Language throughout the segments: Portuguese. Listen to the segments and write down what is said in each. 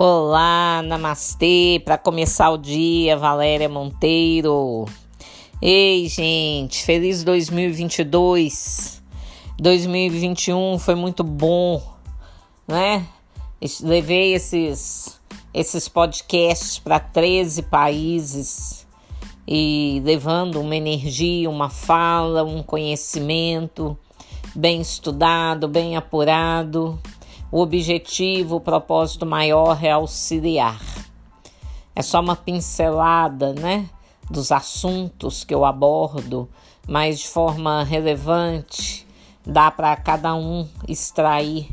Olá, namastê, para começar o dia, Valéria Monteiro. Ei, gente, feliz 2022. 2021 foi muito bom, né? Levei esses esses podcasts para 13 países e levando uma energia, uma fala, um conhecimento bem estudado, bem apurado o objetivo, o propósito maior é auxiliar. É só uma pincelada, né, dos assuntos que eu abordo, mas de forma relevante, dá para cada um extrair,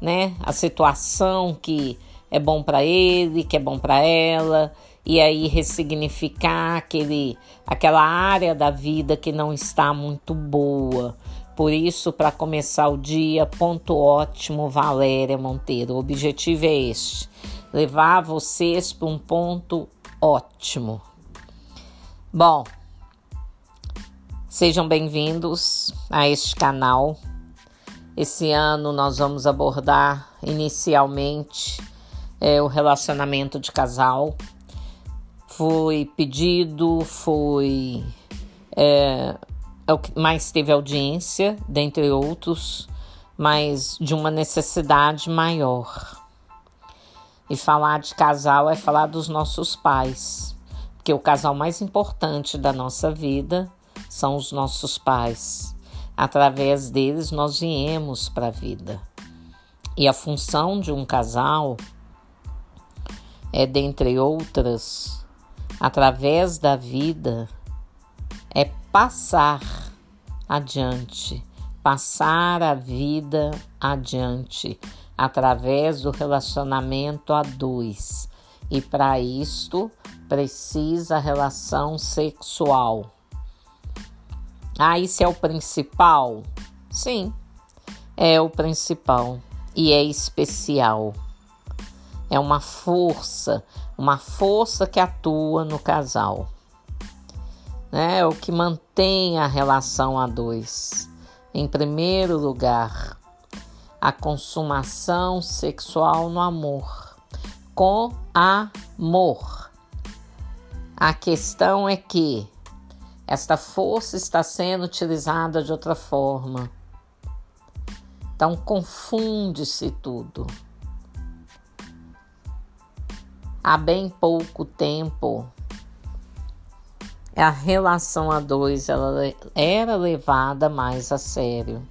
né, a situação que é bom para ele, que é bom para ela, e aí ressignificar aquele, aquela área da vida que não está muito boa. Por isso, para começar o dia, ponto ótimo, Valéria Monteiro. O objetivo é este: levar vocês para um ponto ótimo. Bom, sejam bem-vindos a este canal. Esse ano nós vamos abordar inicialmente é, o relacionamento de casal. Foi pedido, foi é, é o que mais teve audiência, dentre outros, mas de uma necessidade maior. E falar de casal é falar dos nossos pais, porque o casal mais importante da nossa vida são os nossos pais. Através deles nós viemos para a vida. E a função de um casal é, dentre outras, através da vida, passar adiante, passar a vida adiante através do relacionamento a dois. E para isto precisa relação sexual. Ah, isso é o principal? Sim, é o principal e é especial. É uma força, uma força que atua no casal né? O que mantém a relação a dois. Em primeiro lugar, a consumação sexual no amor. Com amor. A questão é que esta força está sendo utilizada de outra forma. Então confunde-se tudo. Há bem pouco tempo, a relação a dois ela era levada mais a sério.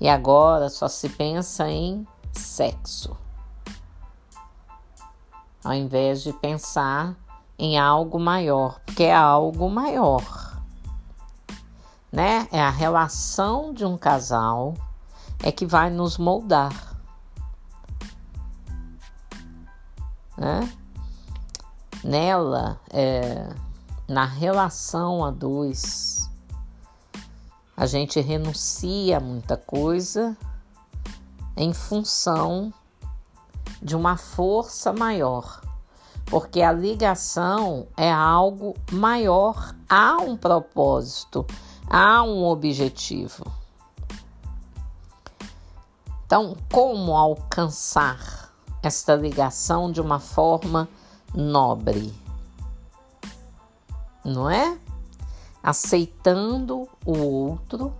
E agora só se pensa em sexo. Ao invés de pensar em algo maior, porque é algo maior. Né? É a relação de um casal é que vai nos moldar. Né? Nela, é, na relação a dois, a gente renuncia a muita coisa em função de uma força maior, porque a ligação é algo maior, há um propósito, há um objetivo. Então, como alcançar esta ligação de uma forma nobre, não é? Aceitando o outro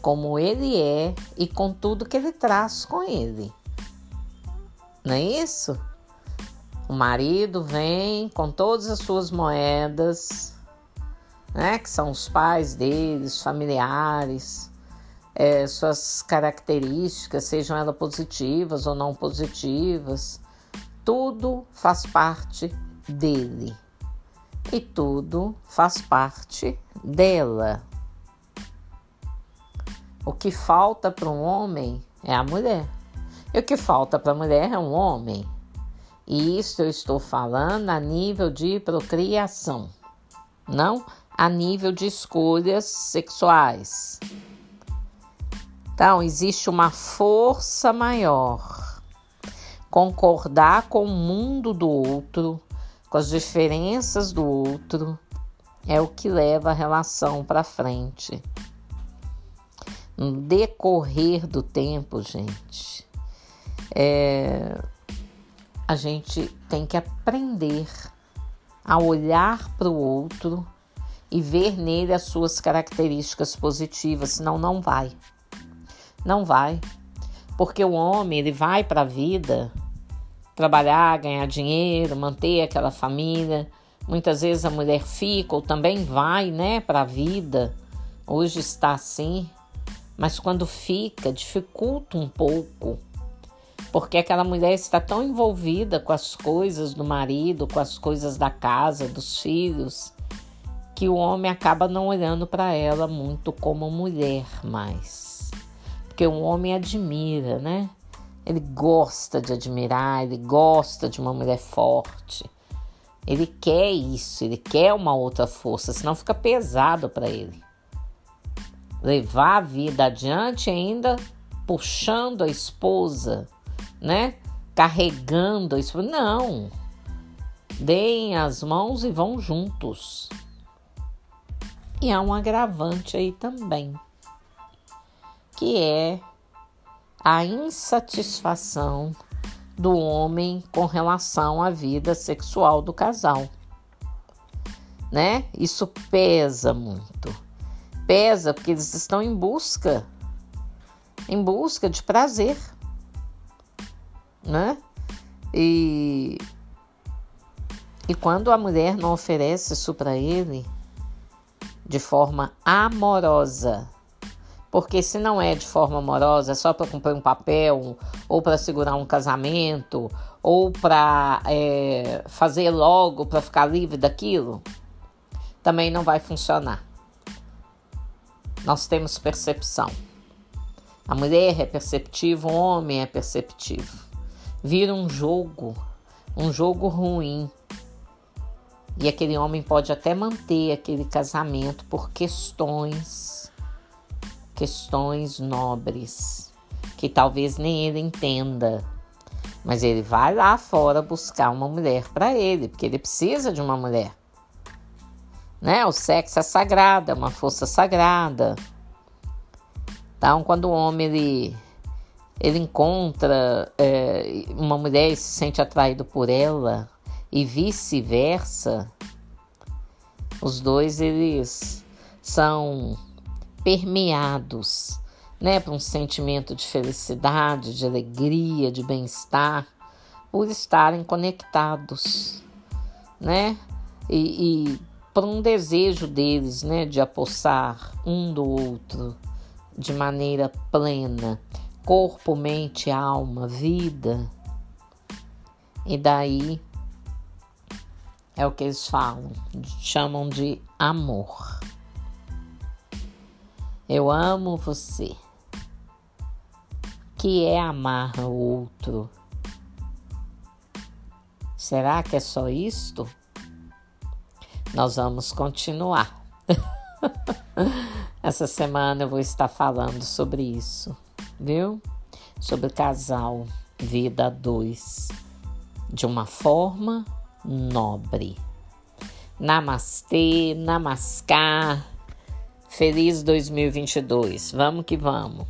como ele é e com tudo que ele traz com ele. Não é isso? O marido vem com todas as suas moedas, né, que são os pais deles, familiares, é, suas características, sejam elas positivas ou não positivas, tudo faz parte dele e tudo faz parte dela. O que falta para um homem é a mulher, e o que falta para a mulher é um homem. E isso eu estou falando a nível de procriação, não a nível de escolhas sexuais. Então, existe uma força maior concordar com o mundo do outro, com as diferenças do outro, é o que leva a relação para frente. No decorrer do tempo, gente, é, a gente tem que aprender a olhar para o outro e ver nele as suas características positivas, senão não vai. Não vai. Porque o homem, ele vai para a vida trabalhar, ganhar dinheiro, manter aquela família. Muitas vezes a mulher fica ou também vai, né, para a vida. Hoje está assim, mas quando fica, dificulta um pouco porque aquela mulher está tão envolvida com as coisas do marido, com as coisas da casa, dos filhos, que o homem acaba não olhando para ela muito como mulher mais. Porque o homem admira, né? Ele gosta de admirar, ele gosta de uma mulher forte. Ele quer isso, ele quer uma outra força, senão fica pesado para ele. Levar a vida adiante ainda puxando a esposa né? Carregando isso. Não. Deem as mãos e vão juntos. E há um agravante aí também, que é a insatisfação do homem com relação à vida sexual do casal. Né? Isso pesa muito. Pesa porque eles estão em busca em busca de prazer né? E, e quando a mulher não oferece isso para ele de forma amorosa, porque se não é de forma amorosa, é só para cumprir um papel, ou para segurar um casamento, ou para é, fazer logo para ficar livre daquilo, também não vai funcionar. Nós temos percepção. A mulher é perceptiva, o homem é perceptivo vira um jogo, um jogo ruim. E aquele homem pode até manter aquele casamento por questões, questões nobres, que talvez nem ele entenda. Mas ele vai lá fora buscar uma mulher para ele, porque ele precisa de uma mulher. Né? O sexo é sagrado, é uma força sagrada. Então, quando o homem ele ele encontra é, uma mulher e se sente atraído por ela e vice-versa, os dois eles são permeados, né, por um sentimento de felicidade, de alegria, de bem-estar, por estarem conectados, né, e, e por um desejo deles, né, de apossar um do outro de maneira plena corpo, mente, alma, vida. E daí é o que eles falam, chamam de amor. Eu amo você. Que é amar o outro? Será que é só isto? Nós vamos continuar. Essa semana eu vou estar falando sobre isso viu? Sobre casal vida dois de uma forma nobre. Namastê, namaskar. Feliz 2022. Vamos que vamos.